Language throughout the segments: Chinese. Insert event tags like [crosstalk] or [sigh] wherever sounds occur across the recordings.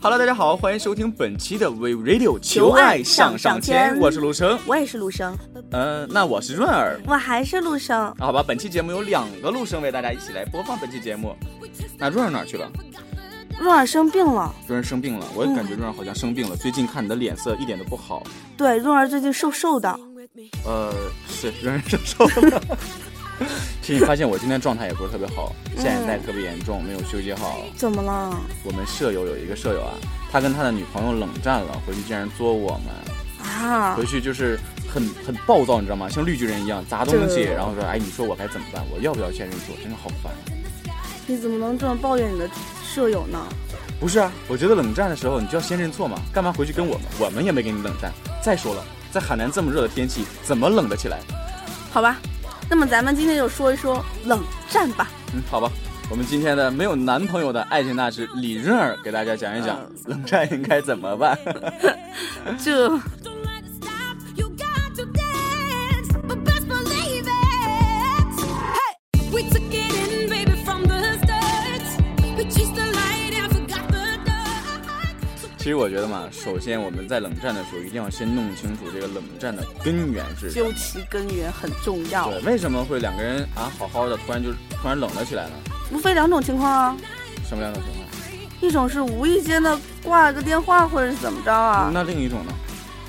Hello，大家好，欢迎收听本期的 We Radio 求爱上上签，我是陆生，我也是陆生，嗯，那我是润儿，我还是陆生。好吧，本期节目有两个陆生为大家一起来播放本期节目。那润儿哪去了？润儿生病了。润儿生病了，我也感觉润儿好像生病了。最近看你的脸色一点都不好。对，润儿最近瘦瘦的。呃，是润儿瘦瘦的。[laughs] 其实你发现我今天状态也不是特别好，下眼袋特别严重，没有休息好。怎么了？我们舍友有一个舍友啊，他跟他的女朋友冷战了，回去竟然作我们啊！回去就是很很暴躁，你知道吗？像绿巨人一样砸东西，然后说：“哎，你说我该怎么办？我要不要先认错？真的好烦。”你怎么能这么抱怨你的舍友呢？不是啊，我觉得冷战的时候你就要先认错嘛，干嘛回去跟我们？我们也没跟你冷战。再说了，在海南这么热的天气，怎么冷得起来？好吧。那么咱们今天就说一说冷战吧。嗯，好吧。我们今天的没有男朋友的爱情大师李润儿给大家讲一讲冷战应该怎么办。[laughs] 这。其实我觉得嘛，首先我们在冷战的时候，一定要先弄清楚这个冷战的根源是。究其根源很重要。对，为什么会两个人啊好好的，突然就突然冷了起来呢？无非两种情况啊。什么两种情况？一种是无意间的挂了个电话，或者是怎么着啊？那另一种呢？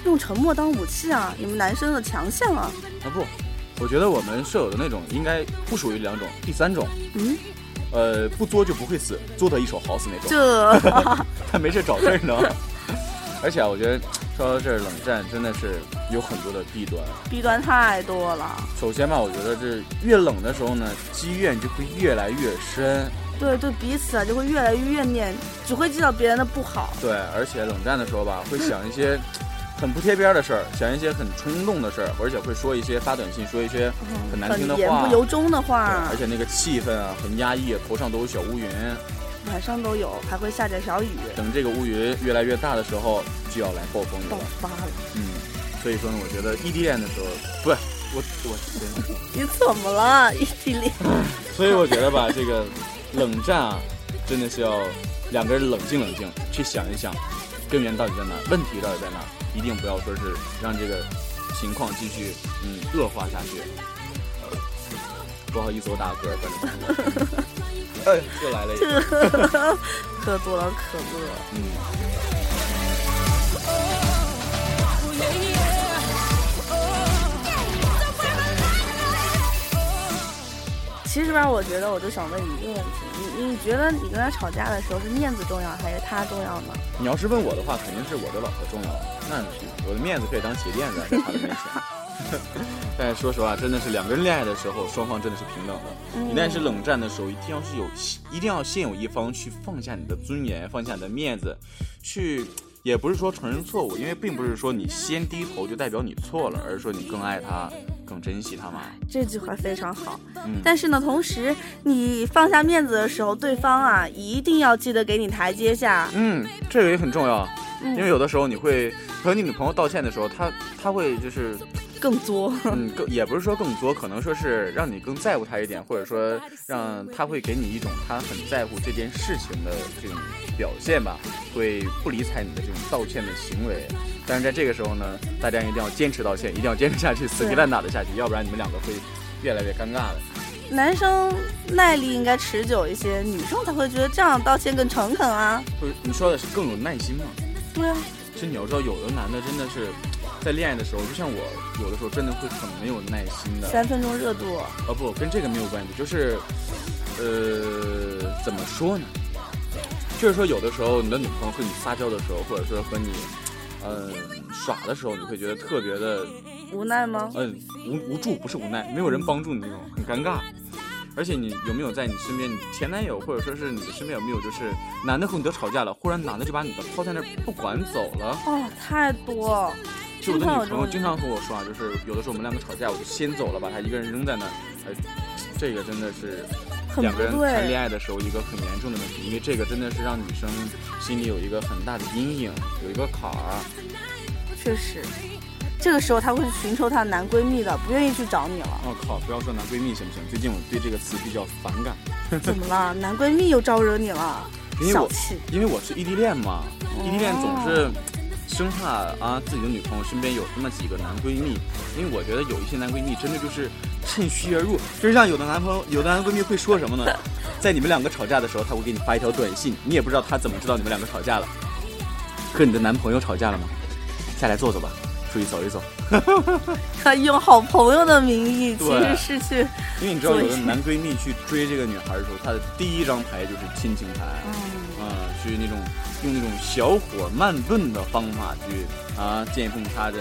用沉默当武器啊！你们男生的强项啊！啊不，我觉得我们舍友的那种应该不属于两种，第三种。嗯。呃，不作就不会死，作得一手好死那种。这 [laughs] 他没事找事儿呢。而且啊，我觉得说到这儿，冷战真的是有很多的弊端。弊端太多了。首先吧，我觉得这越冷的时候呢，积怨就会越来越深。对对，彼此啊就会越来越怨念，只会记到别人的不好。对，而且冷战的时候吧，会想一些。很不贴边的事儿，想一些很冲动的事儿，而且会说一些发短信说一些很难听的话，言不由衷的话。而且那个气氛啊很压抑，头上都有小乌云，晚上都有，还会下点小雨。等这个乌云越来越大的时候，就要来暴风雨爆发了。嗯，所以说呢，我觉得异地恋的时候，不是我我 [laughs] 你怎么了？异地恋？[laughs] 所以我觉得吧，这个冷战啊，真的是要两个人冷静冷静，去想一想根源到底在哪，问题到底在哪。一定不要说是让这个情况继续嗯恶化下去。不好意思，我打嗝，反正。哎，又来了一个。[laughs] 喝多了可乐。嗯。其实吧，我觉得我就想问你一个问题，你你觉得你跟他吵架的时候是面子重要还是他重要呢？你要是问我的话，肯定是我的老婆重要。那我的面子可以当鞋垫子在他的面前。[laughs] 但是说实话，真的是两个人恋爱的时候，双方真的是平等的。一旦是冷战的时候，一定要是有，一定要先有一方去放下你的尊严，放下你的面子，去。也不是说承认错误，因为并不是说你先低头就代表你错了，而是说你更爱他，更珍惜他嘛。这句话非常好。嗯。但是呢，同时你放下面子的时候，对方啊一定要记得给你台阶下。嗯，这个也很重要，因为有的时候你会和你女朋友道歉的时候，她她会就是。更作，嗯，更也不是说更作，可能说是让你更在乎他一点，或者说让他会给你一种他很在乎这件事情的这种表现吧，会不理睬你的这种道歉的行为。但是在这个时候呢，大家一定要坚持道歉，一定要坚持下去，死皮烂打的下去，要不然你们两个会越来越尴尬的。男生耐力应该持久一些，女生才会觉得这样道歉更诚恳啊。不是，你说的是更有耐心吗？对啊。其实你要知道，有的男的真的是。在恋爱的时候，就像我有的时候真的会很没有耐心的。三分钟热度。哦不，跟这个没有关系，就是，呃，怎么说呢？就是说，有的时候你的女朋友和你撒娇的时候，或者说和你，嗯，耍的时候，你会觉得特别的无奈吗？嗯，无无助不是无奈，没有人帮助你那种，很尴尬。而且你有没有在你身边，你前男友或者说是你的身边有没有，就是男的和女的吵架了，忽然男的就把女的抛在那儿不管走了？哦，太多。就我的女朋友经常和我说啊，就是有的时候我们两个吵架，我就先走了，把她一个人扔在那儿。哎，这个真的是两个人谈恋爱的时候一个很严重的问题，因为这个真的是让女生心里有一个很大的阴影，有一个坎儿。确实。这个时候她会去寻求她的男闺蜜的，不愿意去找你了。我靠，不要说男闺蜜行不行？最近我对这个词比较反感。[laughs] 怎么了？男闺蜜又招惹你了？小气。因为我是异地恋嘛，异地恋总是。生怕啊，自己的女朋友身边有那么几个男闺蜜，因为我觉得有一些男闺蜜真的就是趁虚而入，就像有的男朋友、有的男闺蜜会说什么呢？[laughs] 在你们两个吵架的时候，他会给你发一条短信，你也不知道他怎么知道你们两个吵架了。和你的男朋友吵架了吗？下来坐坐吧，出去走一走。[laughs] [laughs] 他用好朋友的名义，其实是去，因为你知道，有的男闺蜜去追这个女孩的时候，他的第一张牌就是亲情牌，嗯，去那种。用那种小火慢炖的方法去啊见缝插针，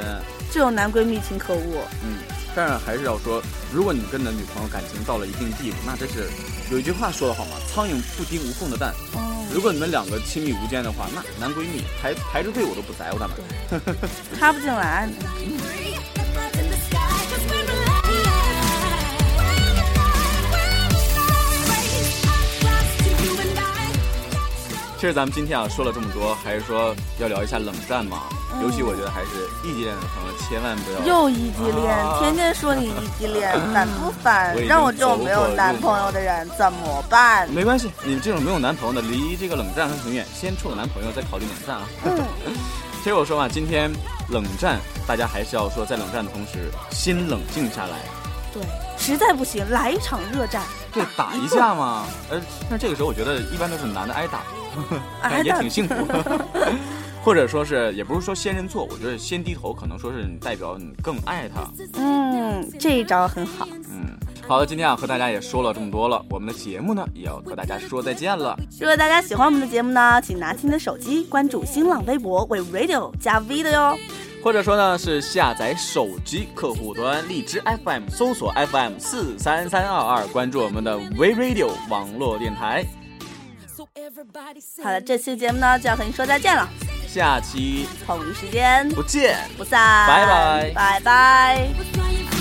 这种男闺蜜挺可恶。嗯，但是还是要说，如果你跟你的女朋友感情到了一定地步，那真是有一句话说的好嘛，苍蝇不叮无缝的蛋。哦，如果你们两个亲密无间的话，那男闺蜜排排着队我都不在，我干嘛。插不进来。[laughs] 其实咱们今天啊说了这么多，还是说要聊一下冷战嘛。尤其我觉得还是异地恋的朋友千万不要。又异地恋，天天说你异地恋，[laughs] 烦不烦？让我这种没有男朋友的人怎么办？没关系，你这种没有男朋友的，离这个冷战还很远。先处个男朋友，再考虑冷战啊。[laughs] 其实我说嘛，今天冷战，大家还是要说在冷战的同时，先冷静下来。对，实在不行，来一场热战。对，打一下嘛。呃，那这个时候我觉得一般都是男的挨打。[laughs] 也挺 [laughs] 幸福，或者说是，也不是说先认错，我觉得先低头，可能说是代表你更爱他。嗯，这一招很好。嗯，好的，今天啊和大家也说了这么多了，我们的节目呢也要和大家说再见了。如果大家喜欢我们的节目呢，请拿起你的手机关注新浪微博为 Radio 加 V 的哟，或者说呢是下载手机客户端荔枝 FM，搜索 FM 四三三二二，关注我们的 V Radio 网络电台。好了，这期节目呢就要和您说再见了。下期同一时间不见不散，拜拜拜拜。